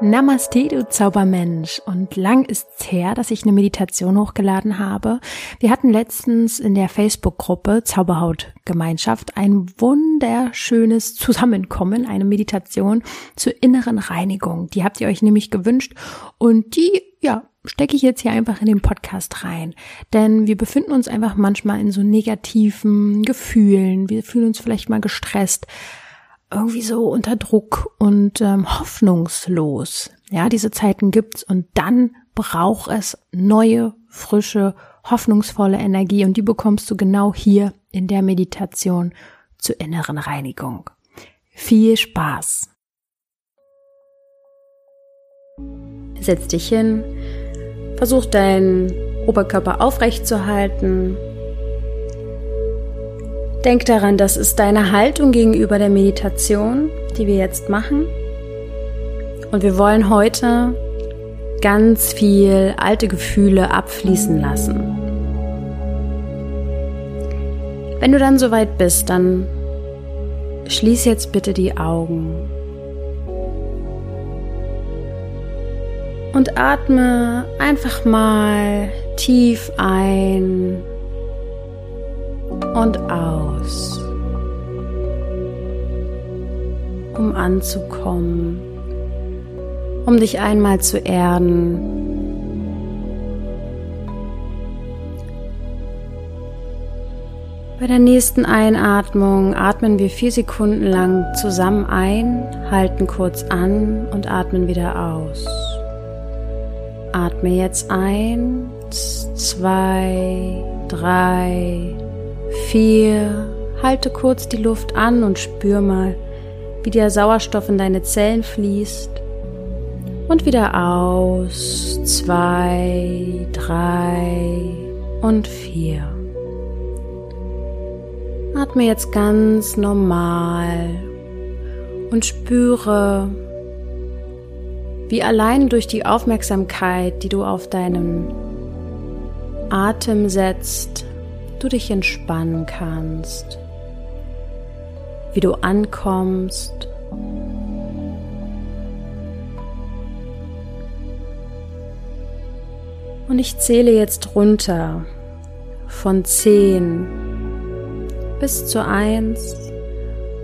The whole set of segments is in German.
Namaste, du Zaubermensch. Und lang ist's her, dass ich eine Meditation hochgeladen habe. Wir hatten letztens in der Facebook-Gruppe Zauberhaut-Gemeinschaft ein wunderschönes Zusammenkommen, eine Meditation zur inneren Reinigung. Die habt ihr euch nämlich gewünscht und die, ja, stecke ich jetzt hier einfach in den Podcast rein. Denn wir befinden uns einfach manchmal in so negativen Gefühlen. Wir fühlen uns vielleicht mal gestresst irgendwie so unter Druck und ähm, hoffnungslos. Ja, diese Zeiten gibt's und dann braucht es neue, frische, hoffnungsvolle Energie und die bekommst du genau hier in der Meditation zur inneren Reinigung. Viel Spaß! Setz dich hin, versuch deinen Oberkörper aufrecht zu halten, Denk daran, das ist deine Haltung gegenüber der Meditation, die wir jetzt machen. Und wir wollen heute ganz viel alte Gefühle abfließen lassen. Wenn du dann soweit bist, dann schließ jetzt bitte die Augen und atme einfach mal tief ein und aus, um anzukommen, um dich einmal zu erden. Bei der nächsten Einatmung atmen wir vier Sekunden lang zusammen ein, halten kurz an und atmen wieder aus. Atme jetzt eins, zwei, drei, vier. Halte kurz die Luft an und spür mal, wie der Sauerstoff in deine Zellen fließt. Und wieder aus. Zwei, drei und vier. Atme jetzt ganz normal und spüre, wie allein durch die Aufmerksamkeit, die du auf deinen Atem setzt, du dich entspannen kannst, wie du ankommst. Und ich zähle jetzt runter von 10 bis zur 1.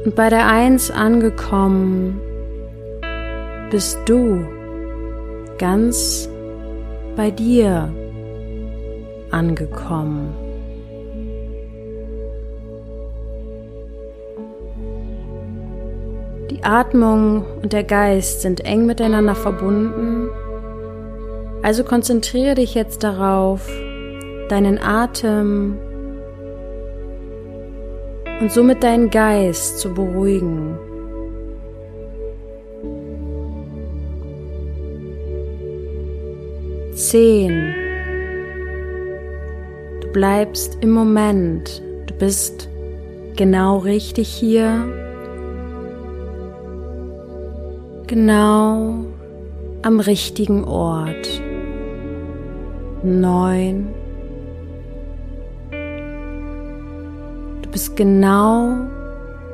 Und bei der 1 angekommen bist du ganz bei dir angekommen. Die Atmung und der Geist sind eng miteinander verbunden. Also konzentriere dich jetzt darauf, deinen Atem und somit deinen Geist zu beruhigen. Zehn. Du bleibst im Moment. Du bist genau richtig hier genau am richtigen Ort. Neun. Du bist genau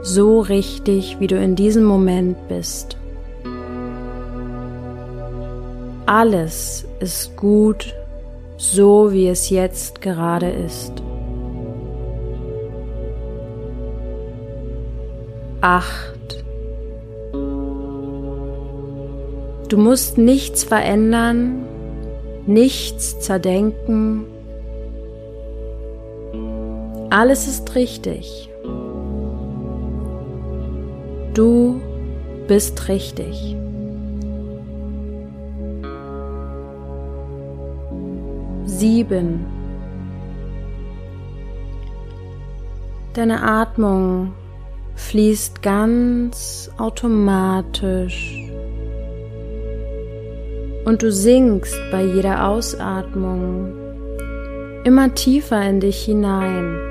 so richtig, wie du in diesem Moment bist. Alles ist gut, so wie es jetzt gerade ist. Acht. Du musst nichts verändern, nichts zerdenken. Alles ist richtig. Du bist richtig. Sieben. Deine Atmung fließt ganz automatisch und du sinkst bei jeder Ausatmung immer tiefer in dich hinein.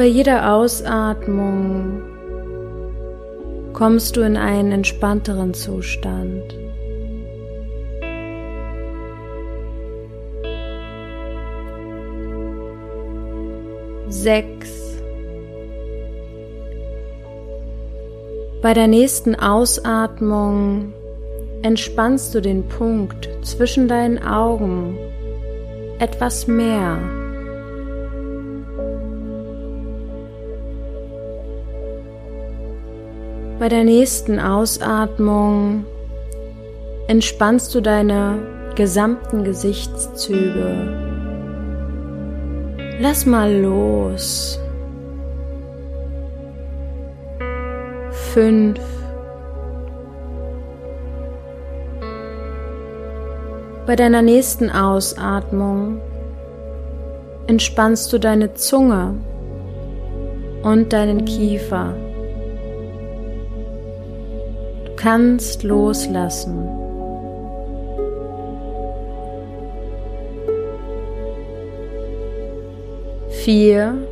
bei jeder Ausatmung kommst du in einen entspannteren Zustand. Sechs. Bei der nächsten Ausatmung entspannst du den Punkt zwischen deinen Augen etwas mehr. Bei der nächsten Ausatmung entspannst du deine gesamten Gesichtszüge. Lass mal los. Fünf. Bei deiner nächsten Ausatmung entspannst du deine Zunge und deinen Kiefer. Du kannst loslassen. Vier.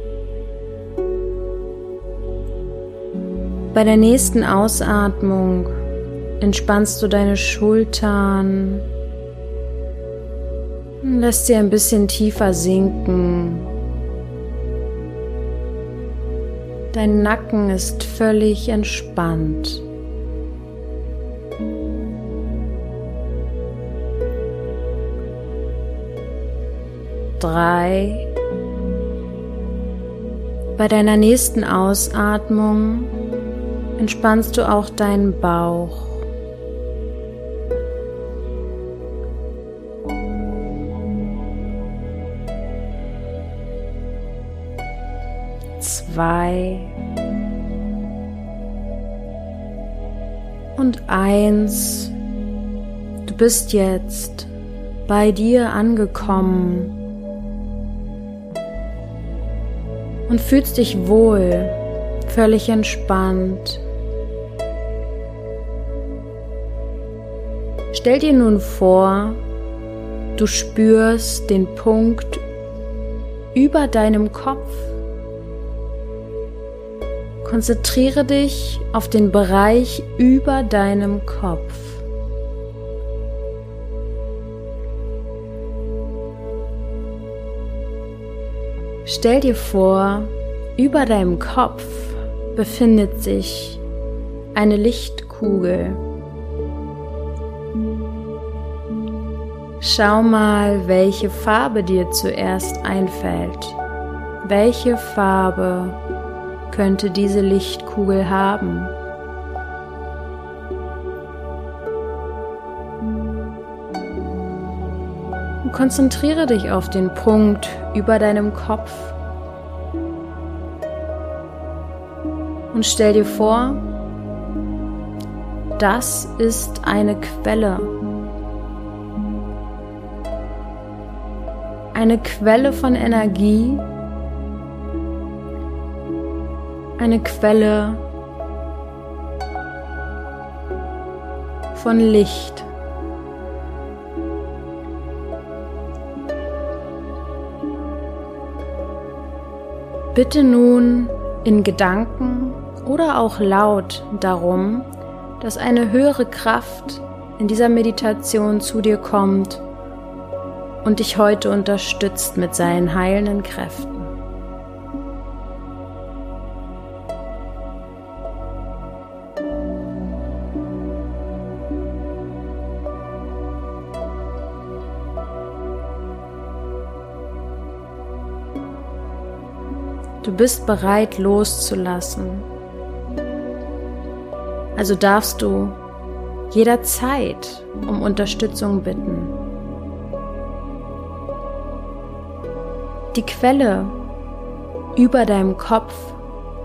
Bei der nächsten Ausatmung entspannst du deine Schultern, Lass sie ein bisschen tiefer sinken. Dein Nacken ist völlig entspannt. Drei. Bei deiner nächsten Ausatmung entspannst du auch deinen Bauch. zwei und eins. Du bist jetzt bei dir angekommen und fühlst dich wohl, völlig entspannt. Stell dir nun vor, du spürst den Punkt über deinem Kopf. Konzentriere dich auf den Bereich über deinem Kopf. Stell dir vor, über deinem Kopf befindet sich eine Lichtkugel. Schau mal, welche Farbe dir zuerst einfällt. Welche Farbe könnte diese Lichtkugel haben? Und konzentriere dich auf den Punkt über deinem Kopf und stell dir vor, das ist eine Quelle. Eine Quelle von Energie, eine Quelle von Licht. Bitte nun in Gedanken oder auch laut darum, dass eine höhere Kraft in dieser Meditation zu dir kommt und dich heute unterstützt mit seinen heilenden Kräften. Du bist bereit loszulassen. Also darfst du jederzeit um Unterstützung bitten. Die Quelle über deinem Kopf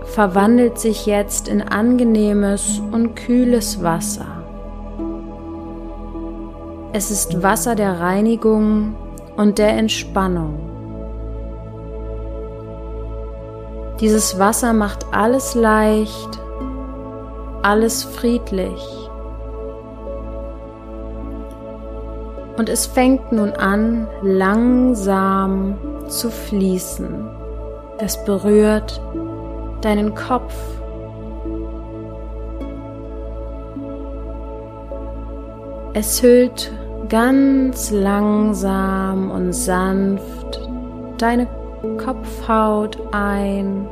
verwandelt sich jetzt in angenehmes und kühles Wasser. Es ist Wasser der Reinigung und der Entspannung. Dieses Wasser macht alles leicht, alles friedlich. Und es fängt nun an, langsam zu fließen. Es berührt deinen Kopf. Es hüllt ganz langsam und sanft deine Kopfhaut ein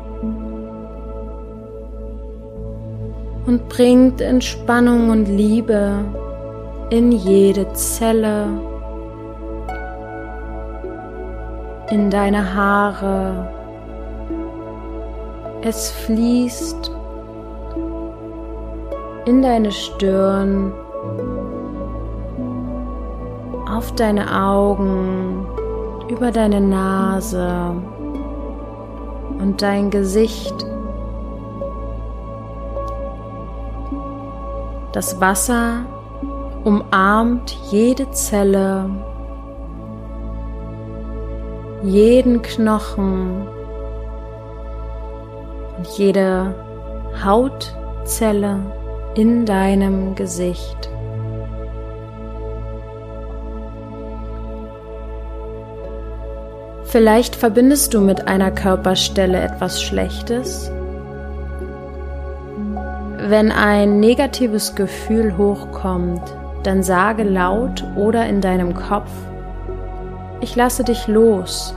und bringt Entspannung und Liebe in jede Zelle, in deine Haare. Es fließt in deine Stirn, auf deine Augen, über deine Nase und dein Gesicht. Das Wasser umarmt jede Zelle, jeden Knochen und jede Hautzelle in deinem Gesicht. Vielleicht verbindest du mit einer Körperstelle etwas Schlechtes. Wenn ein negatives Gefühl hochkommt, dann sage laut oder in deinem Kopf, ich lasse dich los.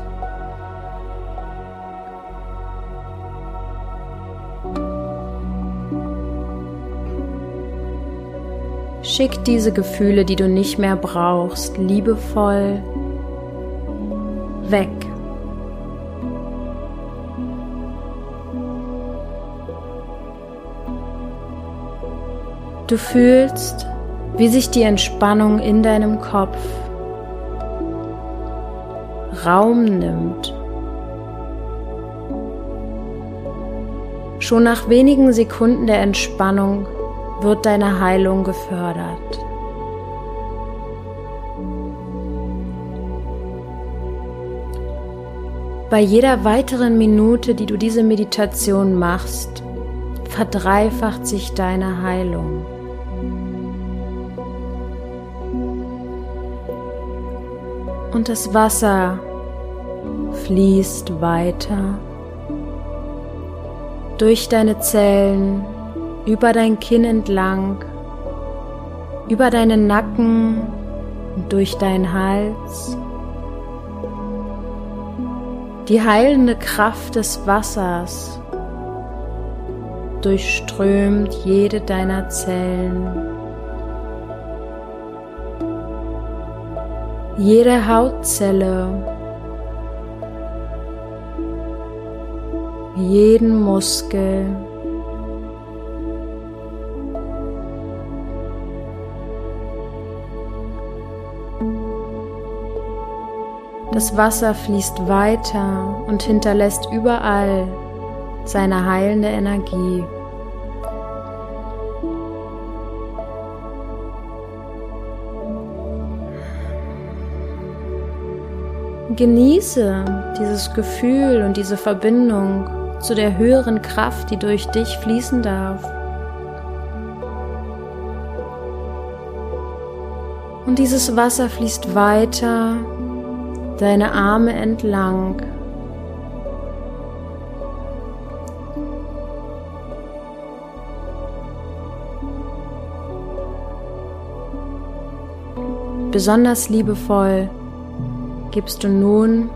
Schick diese Gefühle, die du nicht mehr brauchst, liebevoll weg. Du fühlst, wie sich die Entspannung in deinem Kopf Raum nimmt. Schon nach wenigen Sekunden der Entspannung wird deine Heilung gefördert. Bei jeder weiteren Minute, die du diese Meditation machst, verdreifacht sich deine Heilung. Und das Wasser fließt weiter durch deine Zellen, über dein Kinn entlang, über deinen Nacken und durch deinen Hals die heilende Kraft des Wassers durchströmt jede deiner Zellen. Jede Hautzelle, jeden Muskel. Das Wasser fließt weiter und hinterlässt überall seine heilende Energie. Genieße dieses Gefühl und diese Verbindung zu der höheren Kraft, die durch dich fließen darf. Und dieses Wasser fließt weiter deine Arme entlang. Besonders liebevoll gibst du nun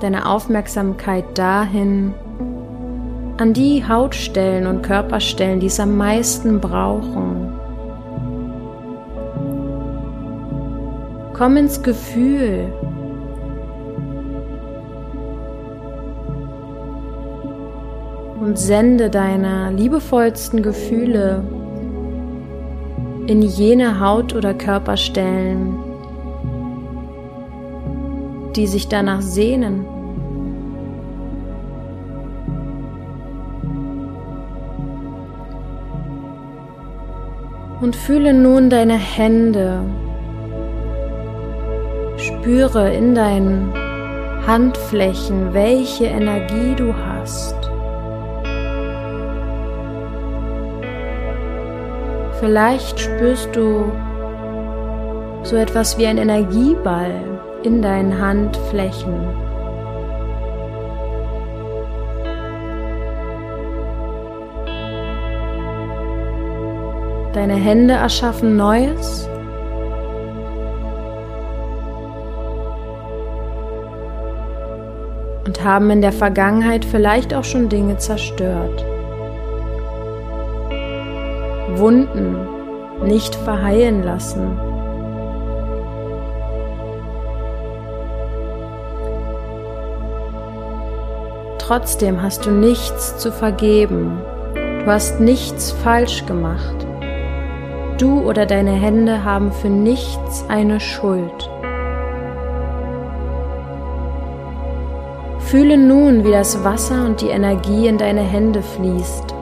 deine Aufmerksamkeit dahin, an die Hautstellen und Körperstellen, die es am meisten brauchen. Komm ins Gefühl und sende deine liebevollsten Gefühle in jene Haut- oder Körperstellen, die sich danach sehnen. Und fühle nun deine Hände. Spüre in deinen Handflächen, welche Energie du hast. Vielleicht spürst du so etwas wie ein Energieball in deinen Handflächen. Deine Hände erschaffen Neues. Und haben in der Vergangenheit vielleicht auch schon Dinge zerstört. Wunden nicht verheilen lassen. Trotzdem hast du nichts zu vergeben. Du hast nichts falsch gemacht. Du oder deine Hände haben für nichts eine Schuld. Fühle nun, wie das Wasser und die Energie in deine Hände fließt.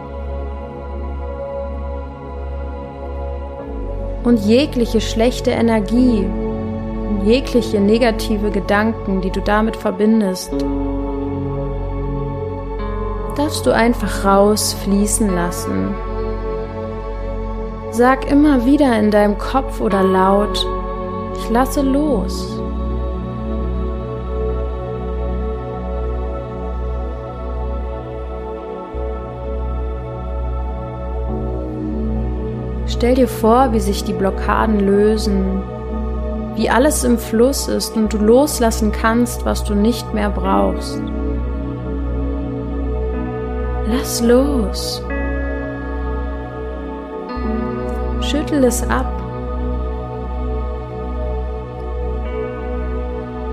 Und jegliche schlechte Energie, jegliche negative Gedanken, die du damit verbindest, darfst du einfach rausfließen lassen. Sag immer wieder in deinem Kopf oder laut, ich lasse los. Stell dir vor, wie sich die Blockaden lösen, wie alles im Fluss ist und du loslassen kannst, was du nicht mehr brauchst. Lass los. Schüttel es ab.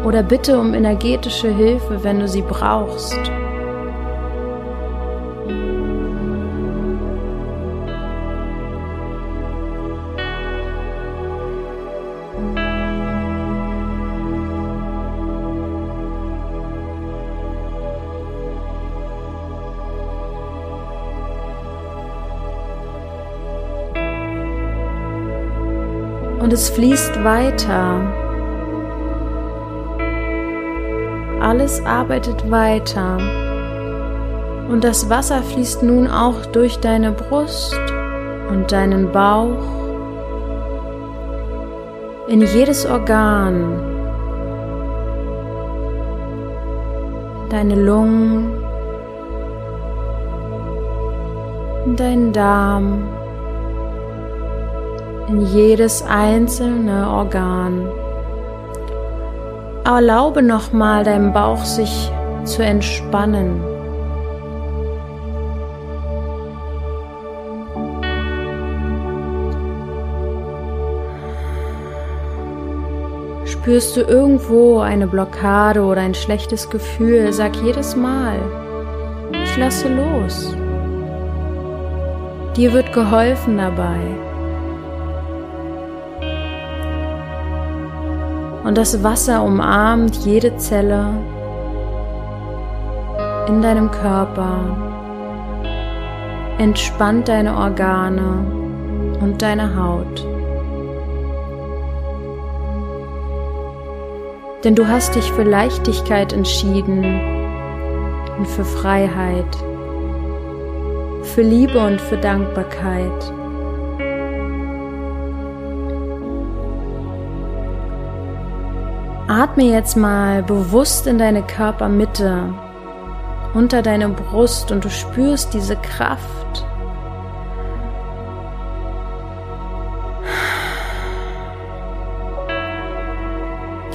Oder bitte um energetische Hilfe, wenn du sie brauchst. Und es fließt weiter. Alles arbeitet weiter. Und das Wasser fließt nun auch durch deine Brust und deinen Bauch in jedes Organ, deine Lungen, deinen Darm in jedes einzelne Organ. Erlaube nochmal deinem Bauch sich zu entspannen. Spürst du irgendwo eine Blockade oder ein schlechtes Gefühl, sag jedes Mal, ich lasse los. Dir wird geholfen dabei. Und das Wasser umarmt jede Zelle in deinem Körper, entspannt deine Organe und deine Haut. Denn du hast dich für Leichtigkeit entschieden und für Freiheit, für Liebe und für Dankbarkeit. Atme jetzt mal bewusst in deine Körpermitte, unter deine Brust und du spürst diese Kraft.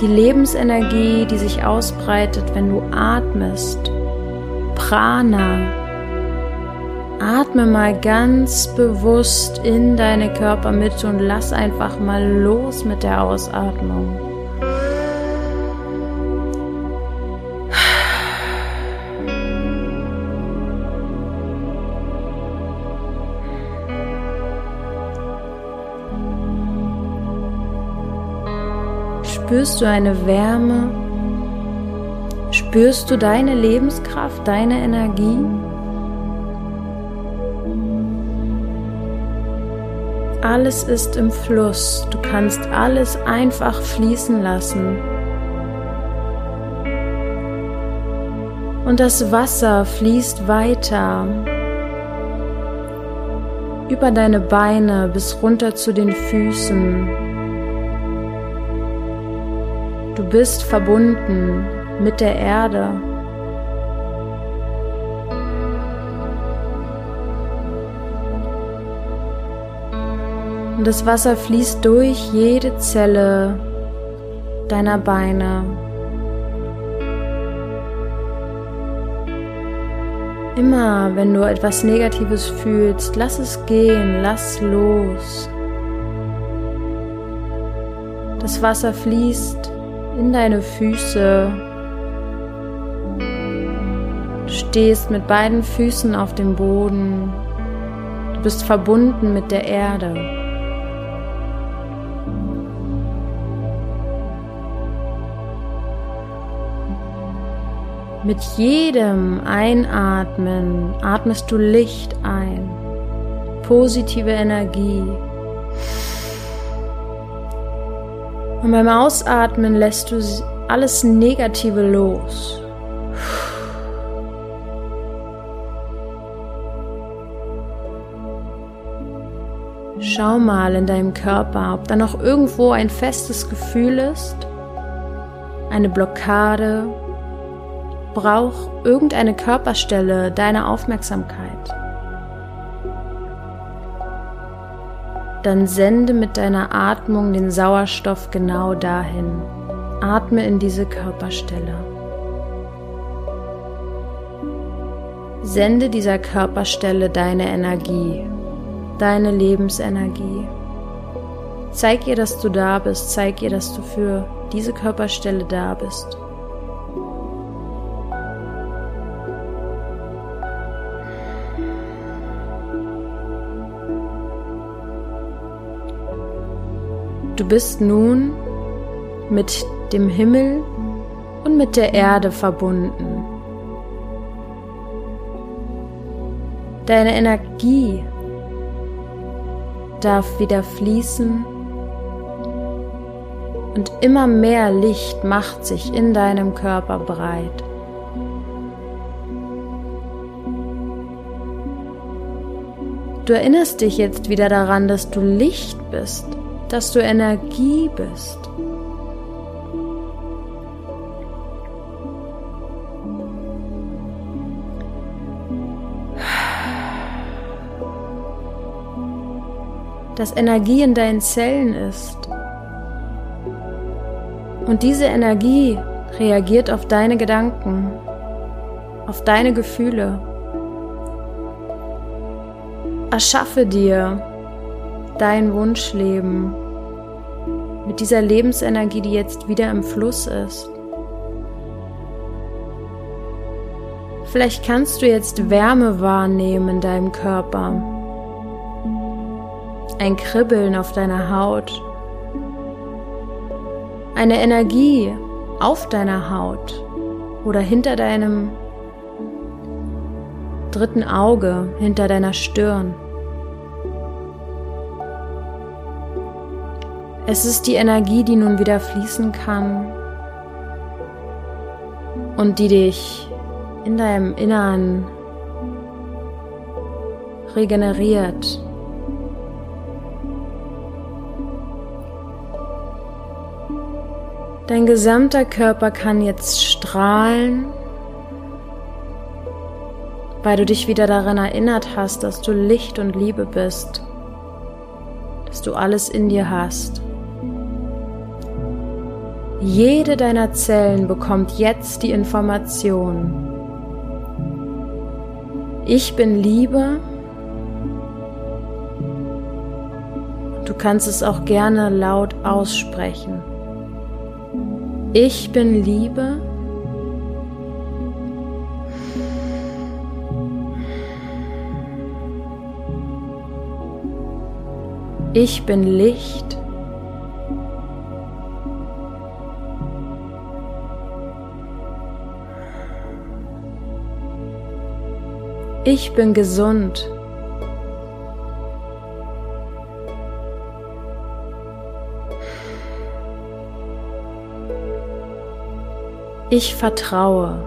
Die Lebensenergie, die sich ausbreitet, wenn du atmest. Prana. Atme mal ganz bewusst in deine Körpermitte und lass einfach mal los mit der Ausatmung. Spürst du eine Wärme? Spürst du deine Lebenskraft, deine Energie? Alles ist im Fluss. Du kannst alles einfach fließen lassen. Und das Wasser fließt weiter über deine Beine bis runter zu den Füßen. Du bist verbunden mit der Erde. Und das Wasser fließt durch jede Zelle deiner Beine. Immer wenn du etwas Negatives fühlst, lass es gehen, lass los. Das Wasser fließt in deine Füße. Du stehst mit beiden Füßen auf dem Boden. Du bist verbunden mit der Erde. Mit jedem Einatmen atmest du Licht ein, positive Energie. Und beim Ausatmen lässt du alles Negative los. Schau mal in deinem Körper, ob da noch irgendwo ein festes Gefühl ist, eine Blockade braucht irgendeine Körperstelle deine Aufmerksamkeit, dann sende mit deiner Atmung den Sauerstoff genau dahin. Atme in diese Körperstelle. Sende dieser Körperstelle deine Energie, deine Lebensenergie. Zeig ihr, dass du da bist, zeig ihr, dass du für diese Körperstelle da bist. Du bist nun mit dem Himmel und mit der Erde verbunden. Deine Energie darf wieder fließen und immer mehr Licht macht sich in deinem Körper breit. Du erinnerst dich jetzt wieder daran, dass du Licht bist dass du Energie bist. Dass Energie in deinen Zellen ist. Und diese Energie reagiert auf deine Gedanken, auf deine Gefühle. Erschaffe dir dein Wunschleben mit dieser Lebensenergie, die jetzt wieder im Fluss ist. Vielleicht kannst du jetzt Wärme wahrnehmen in deinem Körper, ein Kribbeln auf deiner Haut, eine Energie auf deiner Haut oder hinter deinem dritten Auge, hinter deiner Stirn. Es ist die Energie, die nun wieder fließen kann und die dich in deinem Innern regeneriert. Dein gesamter Körper kann jetzt strahlen, weil du dich wieder daran erinnert hast, dass du Licht und Liebe bist, dass du alles in dir hast. Jede deiner Zellen bekommt jetzt die Information. Ich bin Liebe. Du kannst es auch gerne laut aussprechen. Ich bin Liebe. Ich bin Licht. Ich bin gesund. Ich vertraue.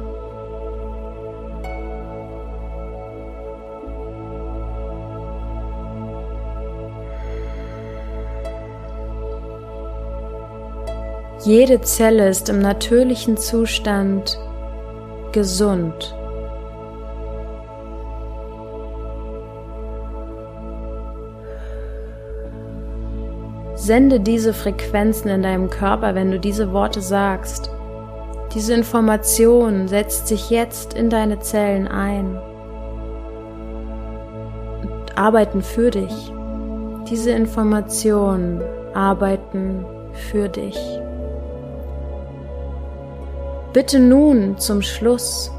Jede Zelle ist im natürlichen Zustand gesund. Sende diese Frequenzen in deinem Körper, wenn du diese Worte sagst. Diese Information setzt sich jetzt in deine Zellen ein und arbeiten für dich. Diese Informationen arbeiten für dich. Bitte nun zum Schluss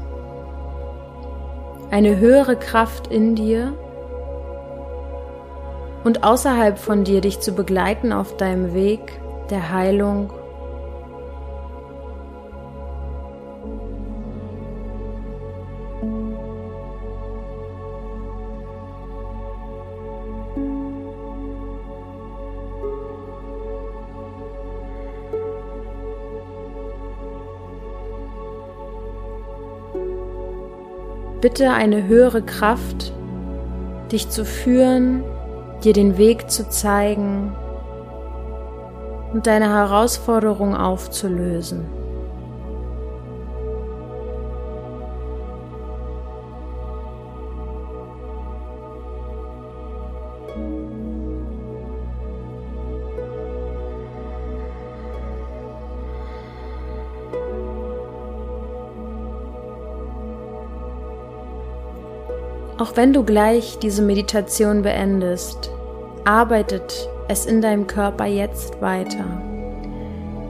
eine höhere Kraft in dir und außerhalb von dir dich zu begleiten auf deinem Weg der Heilung. Bitte eine höhere Kraft, dich zu führen, dir den Weg zu zeigen und deine Herausforderung aufzulösen. Auch wenn du gleich diese Meditation beendest, arbeitet es in deinem Körper jetzt weiter.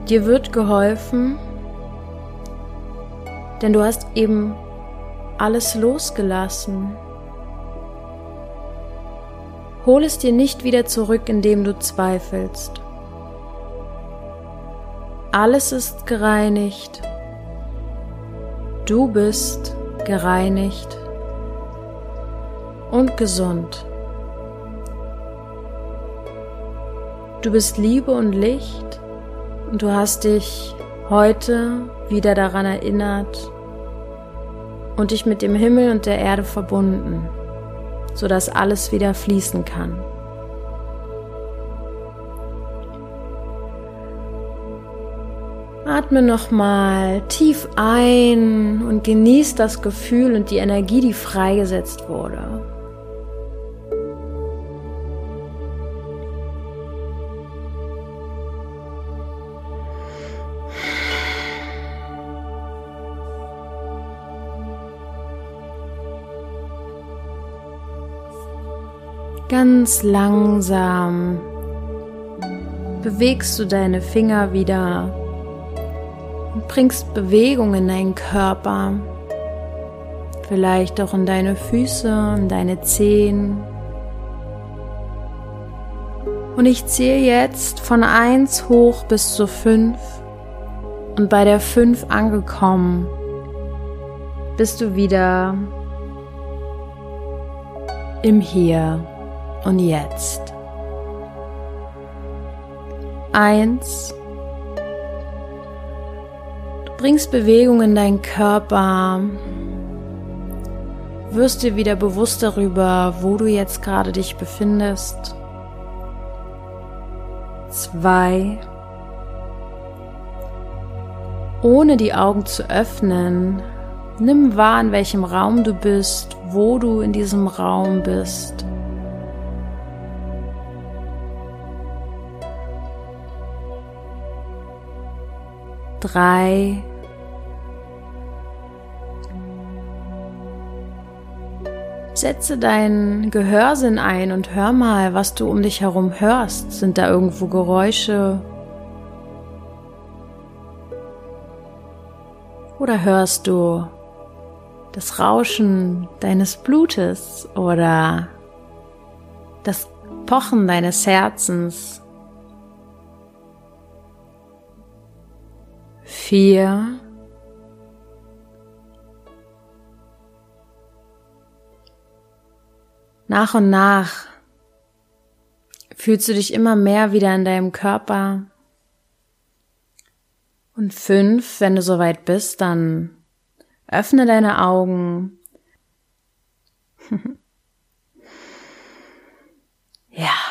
Dir wird geholfen, denn du hast eben alles losgelassen. Hol es dir nicht wieder zurück, indem du zweifelst. Alles ist gereinigt. Du bist gereinigt und gesund. Du bist Liebe und Licht und du hast dich heute wieder daran erinnert und dich mit dem Himmel und der Erde verbunden, sodass alles wieder fließen kann. Atme nochmal tief ein und genieß das Gefühl und die Energie, die freigesetzt wurde. Ganz langsam bewegst du deine Finger wieder und bringst Bewegung in deinen Körper, vielleicht auch in deine Füße, in deine Zehen. Und ich zähle jetzt von 1 hoch bis zu 5 und bei der 5 angekommen bist du wieder im Hier und jetzt. Eins. Du bringst Bewegung in deinen Körper. Wirst dir wieder bewusst darüber, wo du jetzt gerade dich befindest. Zwei. Ohne die Augen zu öffnen, nimm wahr, in welchem Raum du bist, wo du in diesem Raum bist. Drei, Setze deinen Gehörsinn ein und hör mal, was du um dich herum hörst. Sind da irgendwo Geräusche? Oder hörst du das Rauschen deines Blutes oder das Pochen deines Herzens? vier, nach und nach fühlst du dich immer mehr wieder in deinem Körper. Und fünf, wenn du soweit bist, dann öffne deine Augen. ja.